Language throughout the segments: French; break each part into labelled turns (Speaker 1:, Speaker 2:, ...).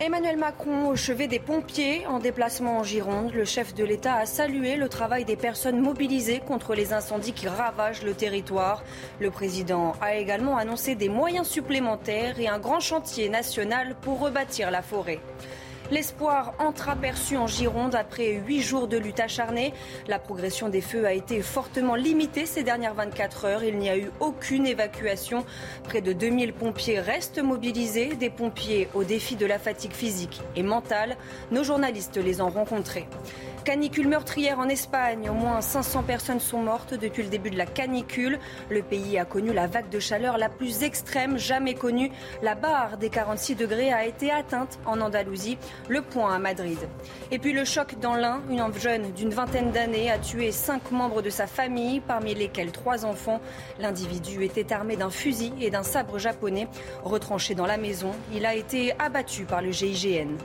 Speaker 1: Emmanuel Macron au chevet des pompiers en déplacement en Gironde. Le chef de l'État a salué le travail des personnes mobilisées contre les incendies qui ravagent le territoire. Le président a également annoncé des moyens supplémentaires et un grand chantier national pour rebâtir la forêt. L'espoir entreaperçu en Gironde après huit jours de lutte acharnée. La progression des feux a été fortement limitée ces dernières 24 heures. Il n'y a eu aucune évacuation. Près de 2000 pompiers restent mobilisés, des pompiers au défi de la fatigue physique et mentale. Nos journalistes les ont rencontrés. Canicule meurtrière en Espagne. Au moins 500 personnes sont mortes depuis le début de la canicule. Le pays a connu la vague de chaleur la plus extrême jamais connue. La barre des 46 degrés a été atteinte en Andalousie. Le point à Madrid. Et puis le choc dans l'Ain. Une jeune d'une vingtaine d'années a tué cinq membres de sa famille, parmi lesquels trois enfants. L'individu était armé d'un fusil et d'un sabre japonais. Retranché dans la maison, il a été abattu par le GIGN.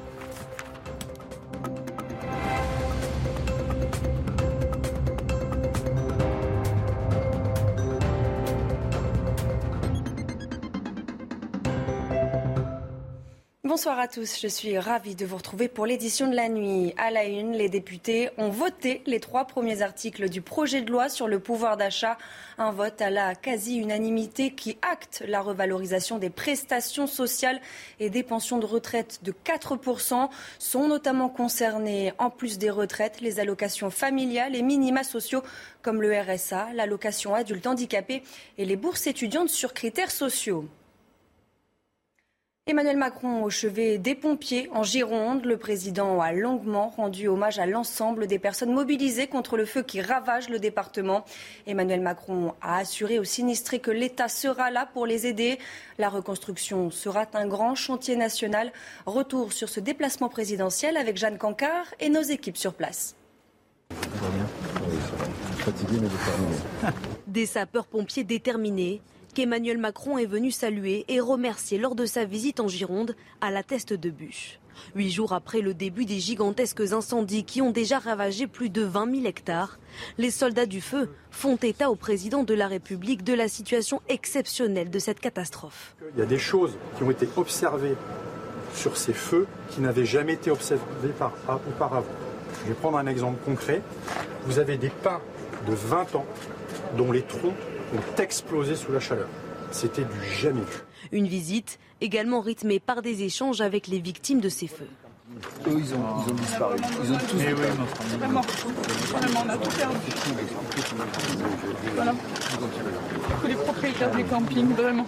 Speaker 1: Bonsoir à tous, je suis ravie de vous retrouver pour l'édition de la nuit. À la une, les députés ont voté les trois premiers articles du projet de loi sur le pouvoir d'achat. Un vote à la quasi-unanimité qui acte la revalorisation des prestations sociales et des pensions de retraite de 4%. Sont notamment concernés, en plus des retraites, les allocations familiales et minima sociaux comme le RSA, l'allocation adulte handicapé et les bourses étudiantes sur critères sociaux. Emmanuel Macron au chevet des pompiers en Gironde. Le président a longuement rendu hommage à l'ensemble des personnes mobilisées contre le feu qui ravage le département. Emmanuel Macron a assuré aux sinistrés que l'État sera là pour les aider. La reconstruction sera un grand chantier national. Retour sur ce déplacement présidentiel avec Jeanne Cancard et nos équipes sur place.
Speaker 2: Des sapeurs-pompiers déterminés qu'Emmanuel Macron est venu saluer et remercier lors de sa visite en Gironde à la Teste de Bûche. Huit jours après le début des gigantesques incendies qui ont déjà ravagé plus de 20 000 hectares, les soldats du feu font état au président de la République de la situation exceptionnelle de cette catastrophe.
Speaker 3: Il y a des choses qui ont été observées sur ces feux qui n'avaient jamais été observées auparavant. Je vais prendre un exemple concret. Vous avez des pins de 20 ans dont les troncs ont explosé sous la chaleur. C'était du jamais vu.
Speaker 2: Une visite également rythmée par des échanges avec les victimes de ces feux.
Speaker 4: Eux, ils ont, ils ont disparu. Ils ont tous
Speaker 5: disparu. Vraiment, vraiment, on a tout perdu. Voilà. Tous les propriétaires des campings, vraiment.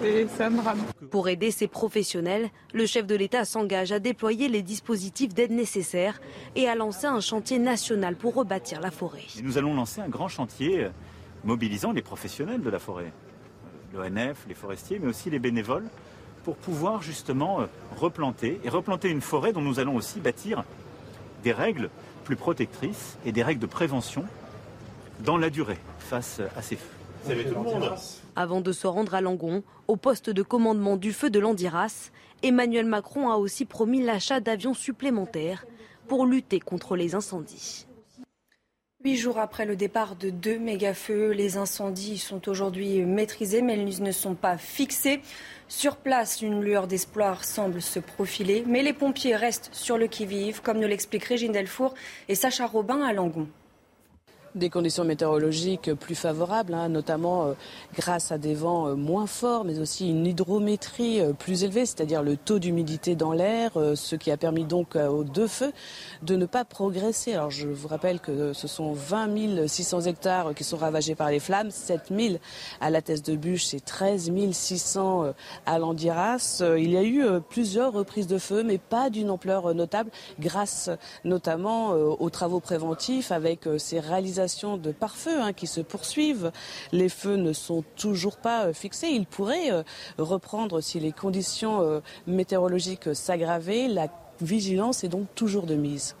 Speaker 5: C'est un drame.
Speaker 2: Pour aider ces professionnels, le chef de l'État s'engage à déployer les dispositifs d'aide nécessaires et à lancer un chantier national pour rebâtir la forêt.
Speaker 6: Et nous allons lancer un grand chantier mobilisant les professionnels de la forêt, l'ONF, les forestiers, mais aussi les bénévoles, pour pouvoir justement euh, replanter et replanter une forêt dont nous allons aussi bâtir des règles plus protectrices et des règles de prévention dans la durée face à ces feux. Salut tout le monde.
Speaker 2: Avant de se rendre à Langon, au poste de commandement du feu de l'Andiras, Emmanuel Macron a aussi promis l'achat d'avions supplémentaires pour lutter contre les incendies.
Speaker 1: Huit jours après le départ de deux méga-feux, les incendies sont aujourd'hui maîtrisés, mais ils ne sont pas fixés. Sur place, une lueur d'espoir semble se profiler, mais les pompiers restent sur le qui-vive, comme nous l'expliquent Régine Delfour et Sacha Robin à Langon
Speaker 7: des conditions météorologiques plus favorables, hein, notamment euh, grâce à des vents euh, moins forts, mais aussi une hydrométrie euh, plus élevée, c'est-à-dire le taux d'humidité dans l'air, ce qui a permis donc aux deux feux de ne pas progresser. Alors je vous rappelle que ce sont 20 600 hectares qui sont ravagés par les flammes, 7 000 à la Thèse de Bûche et 13 600 à Landiras. Il y a eu plusieurs reprises de feu, mais pas d'une ampleur notable, grâce notamment aux travaux préventifs avec ces réalisations de pare-feu hein, qui se poursuivent. Les feux ne sont toujours pas euh, fixés. Ils pourraient euh, reprendre si les conditions euh, météorologiques s'aggravaient. La vigilance est donc toujours de mise.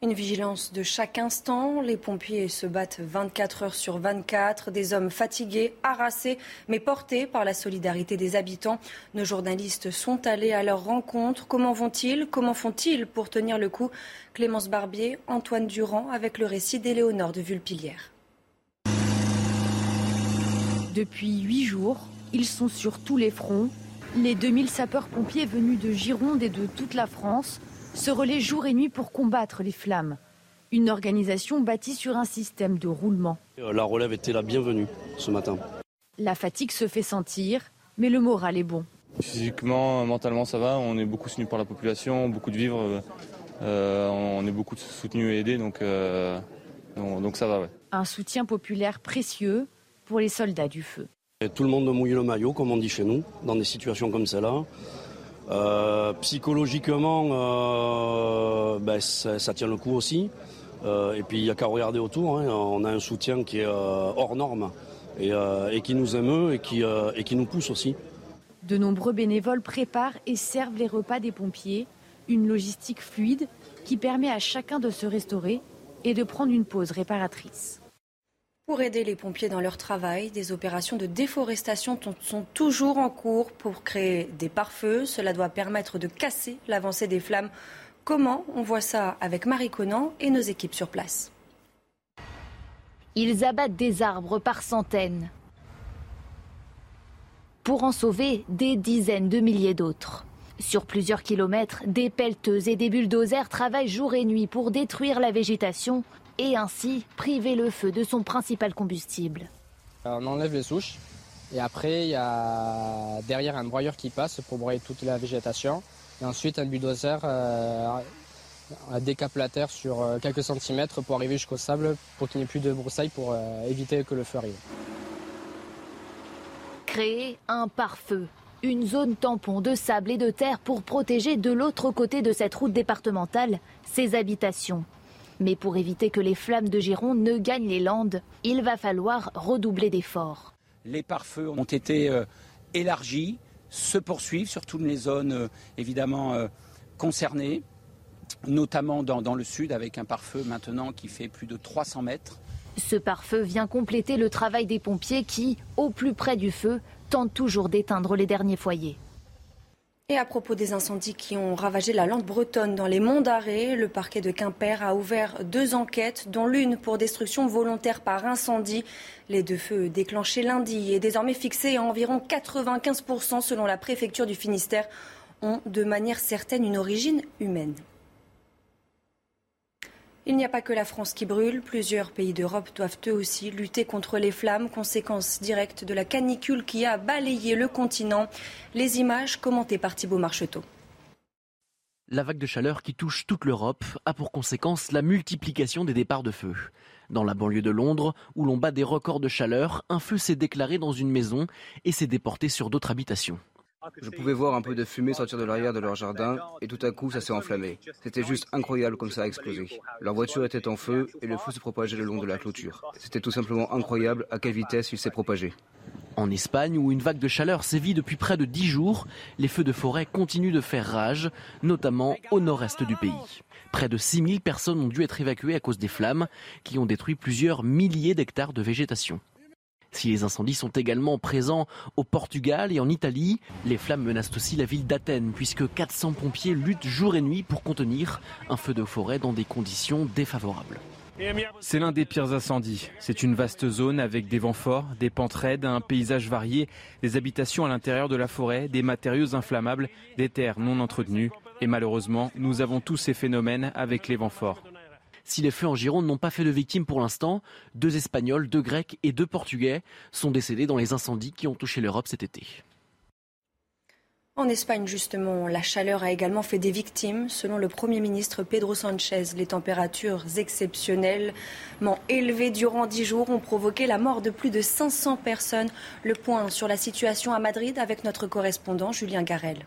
Speaker 1: Une vigilance de chaque instant. Les pompiers se battent 24 heures sur 24. Des hommes fatigués, harassés, mais portés par la solidarité des habitants. Nos journalistes sont allés à leur rencontre. Comment vont-ils? Comment font-ils pour tenir le coup? Clémence Barbier, Antoine Durand, avec le récit d'Éléonore de Vulpilière.
Speaker 8: Depuis huit jours, ils sont sur tous les fronts. Les 2000 sapeurs-pompiers venus de Gironde et de toute la France se relaient jour et nuit pour combattre les flammes. Une organisation bâtie sur un système de roulement.
Speaker 9: La relève était la bienvenue ce matin.
Speaker 8: La fatigue se fait sentir, mais le moral est bon.
Speaker 10: Physiquement, mentalement, ça va. On est beaucoup soutenu par la population, beaucoup de vivres. Euh, on est beaucoup soutenu et aidé, donc, euh, donc ça va. Ouais.
Speaker 8: Un soutien populaire précieux pour les soldats du feu.
Speaker 9: Et tout le monde mouille le maillot, comme on dit chez nous, dans des situations comme celle-là. Euh, psychologiquement, euh, ben, ça, tient le coup aussi. Euh, et puis il n'y a qu'à regarder autour. Hein. On a un soutien qui est hors norme et, qui nous émeut et qui nous pousse aussi.
Speaker 8: De nombreux bénévoles préparent et servent les repas des pompiers. Une logistique fluide qui permet à chacun de se restaurer et de prendre une pause réparatrice.
Speaker 1: Pour aider les pompiers dans leur travail, des opérations de déforestation sont toujours en cours pour créer des pare-feux. Cela doit permettre de casser l'avancée des flammes. Comment On voit ça avec Marie Conan et nos équipes sur place.
Speaker 11: Ils abattent des arbres par centaines pour en sauver des dizaines de milliers d'autres. Sur plusieurs kilomètres, des pelleteuses et des bulldozers travaillent jour et nuit pour détruire la végétation et ainsi priver le feu de son principal combustible.
Speaker 12: On enlève les souches et après il y a derrière un broyeur qui passe pour broyer toute la végétation et ensuite un bulldozer, euh, décape la terre sur quelques centimètres pour arriver jusqu'au sable pour qu'il n'y ait plus de broussailles pour euh, éviter que le feu arrive.
Speaker 11: Créer un pare-feu, une zone tampon de sable et de terre pour protéger de l'autre côté de cette route départementale ces habitations. Mais pour éviter que les flammes de Gironde ne gagnent les Landes, il va falloir redoubler d'efforts.
Speaker 13: Les pare-feux ont été euh, élargis, se poursuivent sur toutes les zones euh, évidemment euh, concernées, notamment dans, dans, le sud avec un pare-feu maintenant qui fait plus de 300 mètres.
Speaker 11: Ce pare-feu vient compléter le travail des pompiers qui, au plus près du feu, tentent toujours d'éteindre les derniers foyers.
Speaker 1: Et à propos des incendies qui ont ravagé la lande bretonne dans les monts d'Arrée, le parquet de Quimper a ouvert deux enquêtes, dont l'une pour destruction volontaire par incendie. Les deux feux déclenchés lundi et désormais fixés à environ 95% selon la préfecture du Finistère ont de manière certaine une origine humaine. Il n'y a pas que la France qui brûle. Plusieurs pays d'Europe doivent eux aussi lutter contre les flammes, conséquence directe de la canicule qui a balayé le continent. Les images commentées par Thibault Marcheteau.
Speaker 14: La vague de chaleur qui touche toute l'Europe a pour conséquence la multiplication des départs de feu. Dans la banlieue de Londres, où l'on bat des records de chaleur, un feu s'est déclaré dans une maison et s'est déporté sur d'autres habitations.
Speaker 15: Je pouvais voir un peu de fumée sortir de l'arrière de leur jardin et tout à coup ça s'est enflammé. C'était juste incroyable comme ça a explosé. Leur voiture était en feu et le feu se propageait le long de la clôture. C'était tout simplement incroyable à quelle vitesse il s'est propagé.
Speaker 14: En Espagne, où une vague de chaleur sévit depuis près de 10 jours, les feux de forêt continuent de faire rage, notamment au nord-est du pays. Près de 6000 personnes ont dû être évacuées à cause des flammes qui ont détruit plusieurs milliers d'hectares de végétation. Si les incendies sont également présents au Portugal et en Italie, les flammes menacent aussi la ville d'Athènes puisque 400 pompiers luttent jour et nuit pour contenir un feu de forêt dans des conditions défavorables.
Speaker 16: C'est l'un des pires incendies. C'est une vaste zone avec des vents forts, des pentes raides, un paysage varié, des habitations à l'intérieur de la forêt, des matériaux inflammables, des terres non entretenues. Et malheureusement, nous avons tous ces phénomènes avec les vents forts.
Speaker 14: Si les feux en Gironde n'ont pas fait de victimes pour l'instant, deux Espagnols, deux Grecs et deux Portugais sont décédés dans les incendies qui ont touché l'Europe cet été.
Speaker 1: En Espagne, justement, la chaleur a également fait des victimes. Selon le Premier ministre Pedro Sanchez, les températures exceptionnellement élevées durant dix jours ont provoqué la mort de plus de 500 personnes. Le point sur la situation à Madrid avec notre correspondant Julien Garel.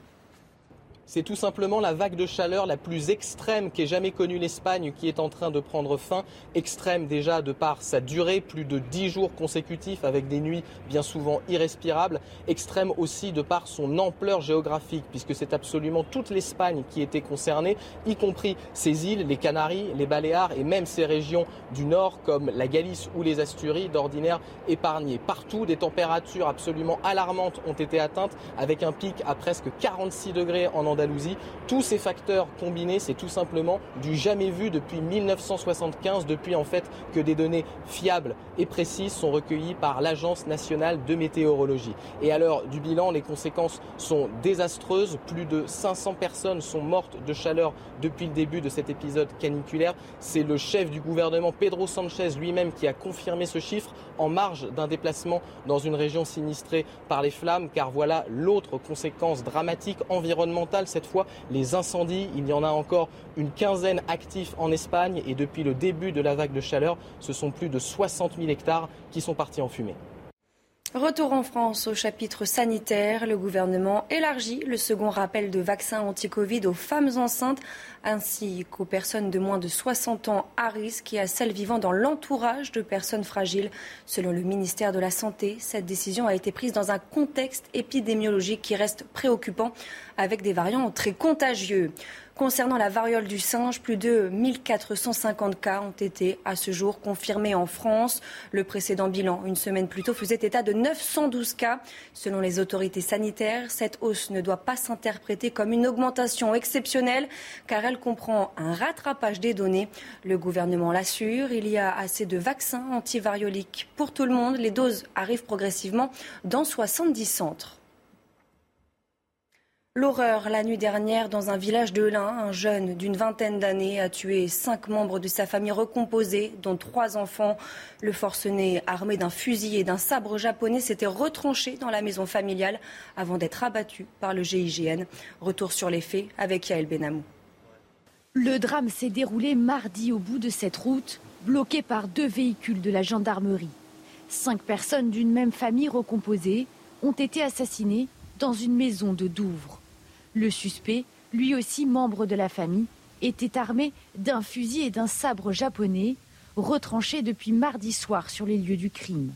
Speaker 17: C'est tout simplement la vague de chaleur la plus extrême qu'ait jamais connue l'Espagne qui est en train de prendre fin. Extrême déjà de par sa durée, plus de 10 jours consécutifs avec des nuits bien souvent irrespirables. Extrême aussi de par son ampleur géographique puisque c'est absolument toute l'Espagne qui était concernée, y compris ces îles, les Canaries, les Baléares et même ces régions du nord comme la Galice ou les Asturies d'ordinaire épargnées. Partout, des températures absolument alarmantes ont été atteintes avec un pic à presque 46 degrés en Andalousie tous ces facteurs combinés, c'est tout simplement du jamais vu depuis 1975, depuis en fait que des données fiables et précises sont recueillies par l'Agence nationale de météorologie. Et à l'heure du bilan, les conséquences sont désastreuses. Plus de 500 personnes sont mortes de chaleur depuis le début de cet épisode caniculaire. C'est le chef du gouvernement, Pedro Sanchez lui-même, qui a confirmé ce chiffre en marge d'un déplacement dans une région sinistrée par les flammes, car voilà l'autre conséquence dramatique environnementale cette fois les incendies. Il y en a encore une quinzaine actifs en Espagne et depuis le début de la vague de chaleur, ce sont plus de 60 000 hectares qui sont partis en fumée.
Speaker 1: Retour en France au chapitre sanitaire. Le gouvernement élargit le second rappel de vaccins anti-Covid aux femmes enceintes ainsi qu'aux personnes de moins de 60 ans à risque et à celles vivant dans l'entourage de personnes fragiles. Selon le ministère de la Santé, cette décision a été prise dans un contexte épidémiologique qui reste préoccupant avec des variants très contagieux. Concernant la variole du singe, plus de 1450 cas ont été à ce jour confirmés en France. Le précédent bilan, une semaine plus tôt, faisait état de 912 cas. Selon les autorités sanitaires, cette hausse ne doit pas s'interpréter comme une augmentation exceptionnelle car elle comprend un rattrapage des données. Le gouvernement l'assure, il y a assez de vaccins antivarioliques pour tout le monde. Les doses arrivent progressivement dans 70 centres. L'horreur la nuit dernière dans un village de l'Ain. Un jeune d'une vingtaine d'années a tué cinq membres de sa famille recomposée, dont trois enfants. Le forcené, armé d'un fusil et d'un sabre japonais, s'était retranché dans la maison familiale avant d'être abattu par le GIGN. Retour sur les faits avec Yael Benamou.
Speaker 8: Le drame s'est déroulé mardi au bout de cette route, bloquée par deux véhicules de la gendarmerie. Cinq personnes d'une même famille recomposée ont été assassinées dans une maison de Douvres. Le suspect, lui aussi membre de la famille, était armé d'un fusil et d'un sabre japonais, retranché depuis mardi soir sur les lieux du crime.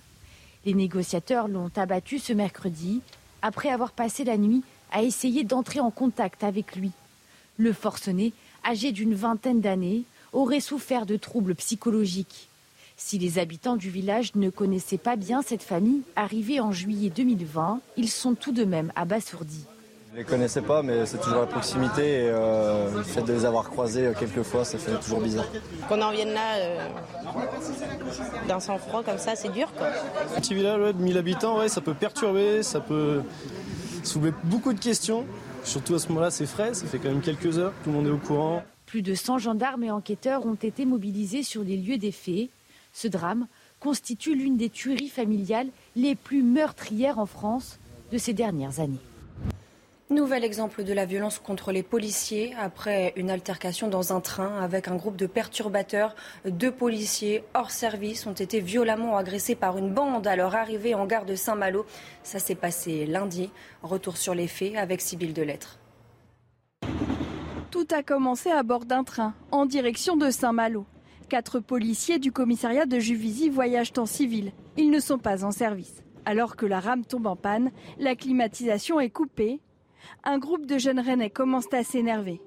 Speaker 8: Les négociateurs l'ont abattu ce mercredi, après avoir passé la nuit à essayer d'entrer en contact avec lui. Le forcené, âgé d'une vingtaine d'années, aurait souffert de troubles psychologiques. Si les habitants du village ne connaissaient pas bien cette famille, arrivée en juillet 2020, ils sont tout de même abasourdis.
Speaker 18: Je les connaissais pas, mais c'est toujours la proximité et euh, le fait de les avoir croisés euh, quelques fois, ça fait toujours bizarre.
Speaker 19: Qu'on en vienne là euh, d'un sang-froid comme ça, c'est dur quoi.
Speaker 18: Un petit village de 1000 habitants, ouais, ça peut perturber, ça peut soulever beaucoup de questions. Surtout à ce moment-là, c'est frais, ça fait quand même quelques heures, tout le monde est au courant.
Speaker 8: Plus de 100 gendarmes et enquêteurs ont été mobilisés sur les lieux des faits. Ce drame constitue l'une des tueries familiales les plus meurtrières en France de ces dernières années.
Speaker 1: Nouvel exemple de la violence contre les policiers après une altercation dans un train avec un groupe de perturbateurs. Deux policiers hors service ont été violemment agressés par une bande à leur arrivée en gare de Saint-Malo. Ça s'est passé lundi. Retour sur les faits avec Sybille Delettre.
Speaker 20: Tout a commencé à bord d'un train en direction de Saint-Malo. Quatre policiers du commissariat de Juvisy voyagent en civil. Ils ne sont pas en service. Alors que la rame tombe en panne, la climatisation est coupée un groupe de jeunes rennais commence à s'énerver.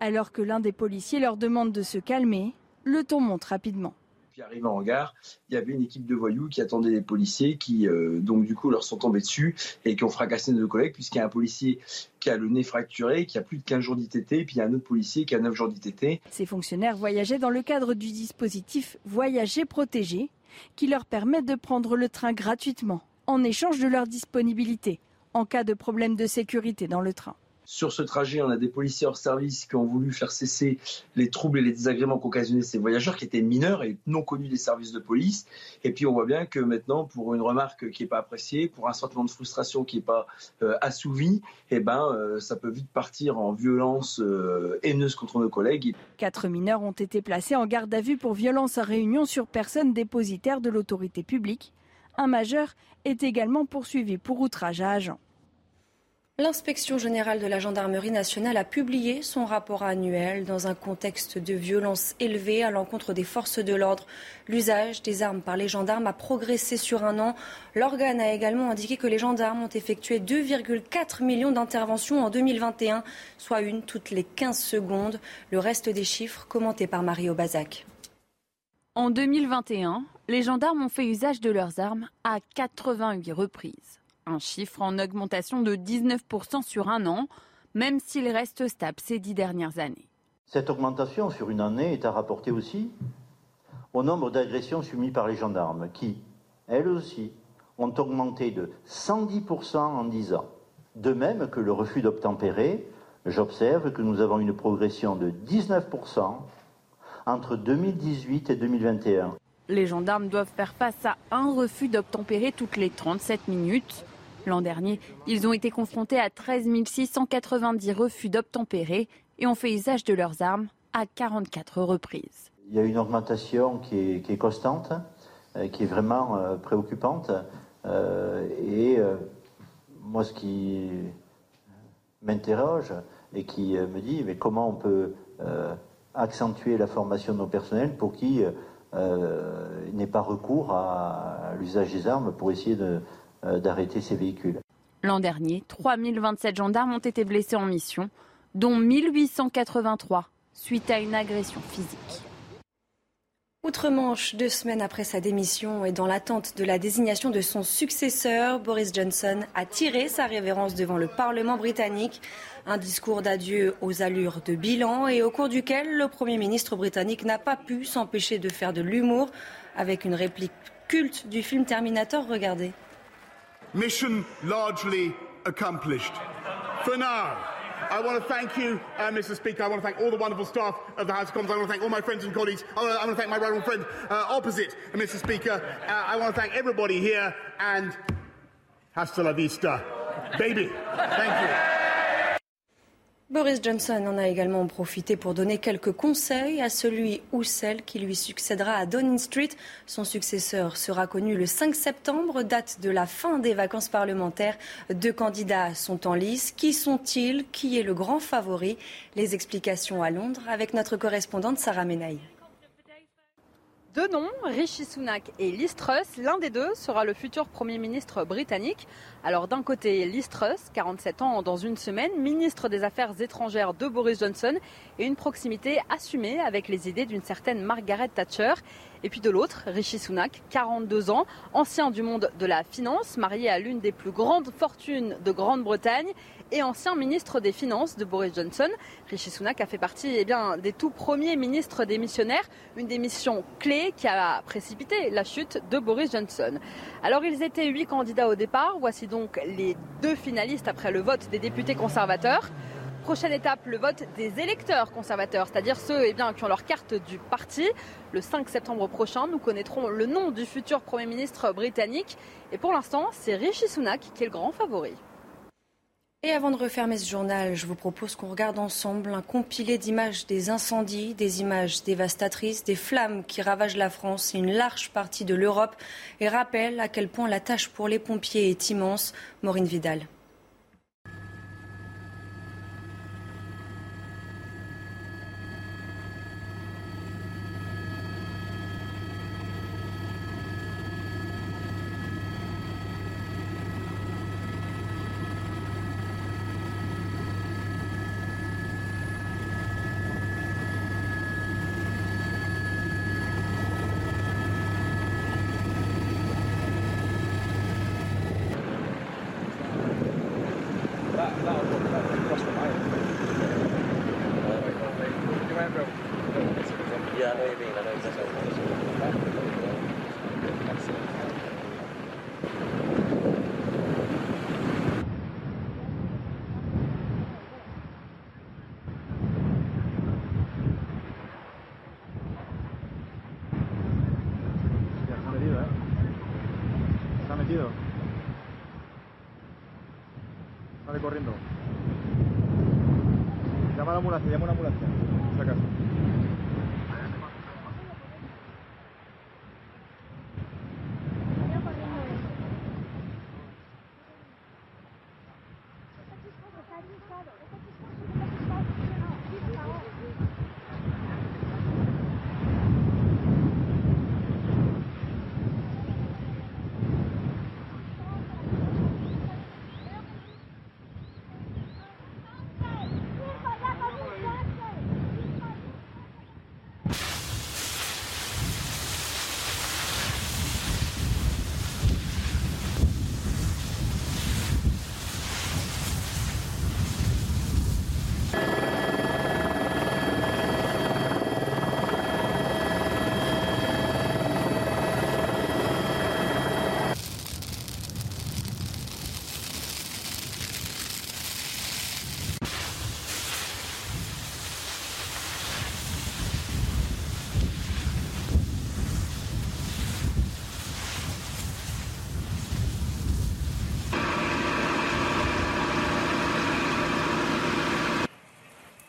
Speaker 20: Alors que l'un des policiers leur demande de se calmer, le ton monte rapidement.
Speaker 21: Puis arrivant en gare, il y avait une équipe de voyous qui attendait les policiers, qui euh, donc du coup leur sont tombés dessus et qui ont fracassé nos collègues, puisqu'il y a un policier qui a le nez fracturé, qui a plus de 15 jours d'ITT, et puis il y a un autre policier qui a 9 jours d'ITT.
Speaker 20: Ces fonctionnaires voyageaient dans le cadre du dispositif Voyager protégé, qui leur permet de prendre le train gratuitement, en échange de leur disponibilité en cas de problème de sécurité dans le train.
Speaker 21: Sur ce trajet, on a des policiers hors service qui ont voulu faire cesser les troubles et les désagréments qu'occasionnaient ces voyageurs qui étaient mineurs et non connus des services de police. Et puis on voit bien que maintenant, pour une remarque qui n'est pas appréciée, pour un sentiment de frustration qui n'est pas euh, assouvi, eh ben, euh, ça peut vite partir en violence euh, haineuse contre nos collègues.
Speaker 20: Quatre mineurs ont été placés en garde à vue pour violence à réunion sur personne dépositaire de l'autorité publique. Un majeur est également poursuivi pour outrage à agent.
Speaker 1: L'inspection générale de la gendarmerie nationale a publié son rapport annuel dans un contexte de violence élevée à l'encontre des forces de l'ordre. L'usage des armes par les gendarmes a progressé sur un an. L'organe a également indiqué que les gendarmes ont effectué 2,4 millions d'interventions en 2021, soit une toutes les 15 secondes. Le reste des chiffres commentés par Mario Bazac.
Speaker 22: En 2021, les gendarmes ont fait usage de leurs armes à 88 reprises un chiffre en augmentation de 19% sur un an, même s'il reste stable ces dix dernières années.
Speaker 23: Cette augmentation sur une année est à rapporter aussi au nombre d'agressions subies par les gendarmes, qui, elles aussi, ont augmenté de 110% en 10 ans. De même que le refus d'obtempérer, j'observe que nous avons une progression de 19% entre 2018 et 2021.
Speaker 22: Les gendarmes doivent faire face à un refus d'obtempérer toutes les 37 minutes. L'an dernier, ils ont été confrontés à 13 690 refus d'obtempérer et ont fait usage de leurs armes à 44 reprises.
Speaker 23: Il y a une augmentation qui est, constante, euh, qui est vraiment euh, préoccupante. Euh, et moi, ce qui m'interroge et qui me dit, mais comment on peut accentuer la formation de nos personnels pour qu'ils n'aient pas recours à l'usage des armes pour essayer euh, d'arrêter ces véhicules.
Speaker 22: L'an dernier, 3027 gendarmes ont été blessés en mission, dont 1883 suite à une agression physique.
Speaker 1: Outre-Manche, deux semaines après sa démission et dans l'attente de la désignation de son successeur, Boris Johnson a tiré sa révérence devant le Parlement britannique. Un discours d'adieu aux allures de bilan et au cours duquel le Premier ministre britannique n'a pas pu s'empêcher de faire de l'humour avec une réplique culte du film Terminator. Regardez.
Speaker 24: Mission I want to thank you, uh, Mr. Speaker. I want to thank all the wonderful staff of the House of Commons. I want to thank all my friends and colleagues. I want to, I want to thank my right friend uh, opposite, Mr. Speaker. Uh, I want to thank everybody here and hasta la vista, baby. Thank you.
Speaker 1: Boris Johnson en a également profité pour donner quelques conseils à celui ou celle qui lui succédera à Downing Street. Son successeur sera connu le 5 septembre, date de la fin des vacances parlementaires. Deux candidats sont en lice. Qui sont-ils? Qui est le grand favori? Les explications à Londres avec notre correspondante Sarah Menaille.
Speaker 25: Deux noms, Rishi Sunak et Liz Truss. L'un des deux sera le futur Premier ministre britannique. Alors d'un côté, Liz Truss, 47 ans dans une semaine, ministre des Affaires étrangères de Boris Johnson et une proximité assumée avec les idées d'une certaine Margaret Thatcher. Et puis de l'autre, Rishi Sunak, 42 ans, ancien du monde de la finance, marié à l'une des plus grandes fortunes de Grande-Bretagne et ancien ministre des Finances de Boris Johnson. Rishi Sunak a fait partie eh des tout premiers ministres démissionnaires, une démission clé qui a précipité la chute de Boris Johnson. Alors ils étaient huit candidats au départ, voici donc les deux finalistes après le vote des députés conservateurs. Prochaine étape, le vote des électeurs conservateurs, c'est-à-dire ceux eh qui ont leur carte du parti. Le 5 septembre prochain, nous connaîtrons le nom du futur Premier ministre britannique. Et pour l'instant, c'est Rishi Sunak qui est le grand favori.
Speaker 1: Et avant de refermer ce journal, je vous propose qu'on regarde ensemble un compilé d'images des incendies, des images dévastatrices, des flammes qui ravagent la France et une large partie de l'Europe et rappelle à quel point la tâche pour les pompiers est immense. Maureen Vidal. Llama a la ambulancia, llama a la ambulancia. Por si acaso.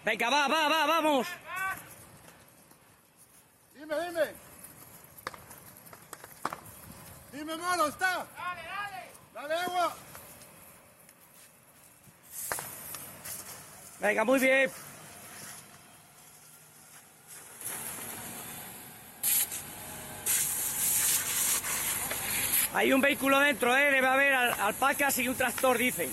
Speaker 26: Venga, va, va, va, vamos.
Speaker 24: Dime, dime. Dime, mono, está. Dale, dale. Dale, agua.
Speaker 26: Venga, muy bien. Hay un vehículo dentro, ¿eh? Debe haber al- alpacas y un tractor, dicen.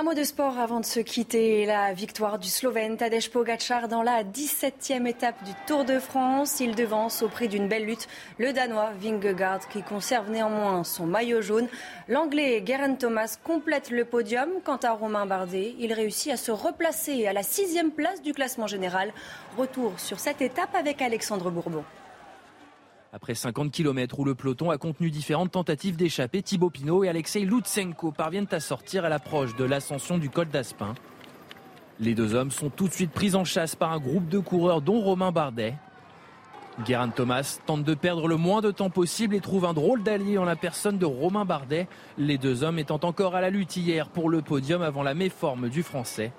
Speaker 1: Un mot de sport avant de se quitter. La victoire du Slovène Tadej Pogacar dans la 17e étape du Tour de France. Il devance au prix d'une belle lutte le Danois Vingegaard qui conserve néanmoins son maillot jaune. L'Anglais Geraint Thomas complète le podium. Quant à Romain Bardet, il réussit à se replacer à la sixième place du classement général. Retour sur cette étape avec Alexandre Bourbon.
Speaker 16: Après 50 km où le peloton a contenu différentes tentatives d'échapper, Thibaut Pinot et Alexei Lutsenko parviennent à sortir à l'approche de l'ascension du col d'Aspin. Les deux hommes sont tout de suite pris en chasse par un groupe de coureurs dont Romain Bardet. Geraint Thomas tente de perdre le moins de temps possible et trouve un drôle d'allié en la personne de Romain Bardet, les deux hommes étant encore à la lutte hier pour le podium avant la méforme du français.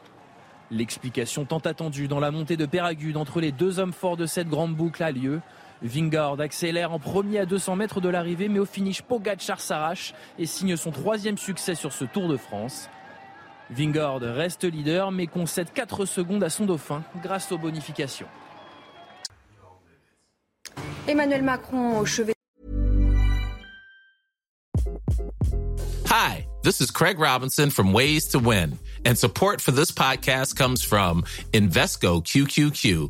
Speaker 16: L'explication tant attendue dans la montée de Péragude entre les deux hommes forts de cette grande boucle a lieu. Vingard accélère en premier à 200 mètres de l'arrivée, mais au finish, Pogacar s'arrache et signe son troisième succès sur ce Tour de France. Vingard reste leader, mais concède 4 secondes à son dauphin grâce aux bonifications.
Speaker 1: Emmanuel Macron au chevet.
Speaker 27: Hi, this is Craig Robinson from Ways to Win, and support for this podcast comes from Invesco QQQ,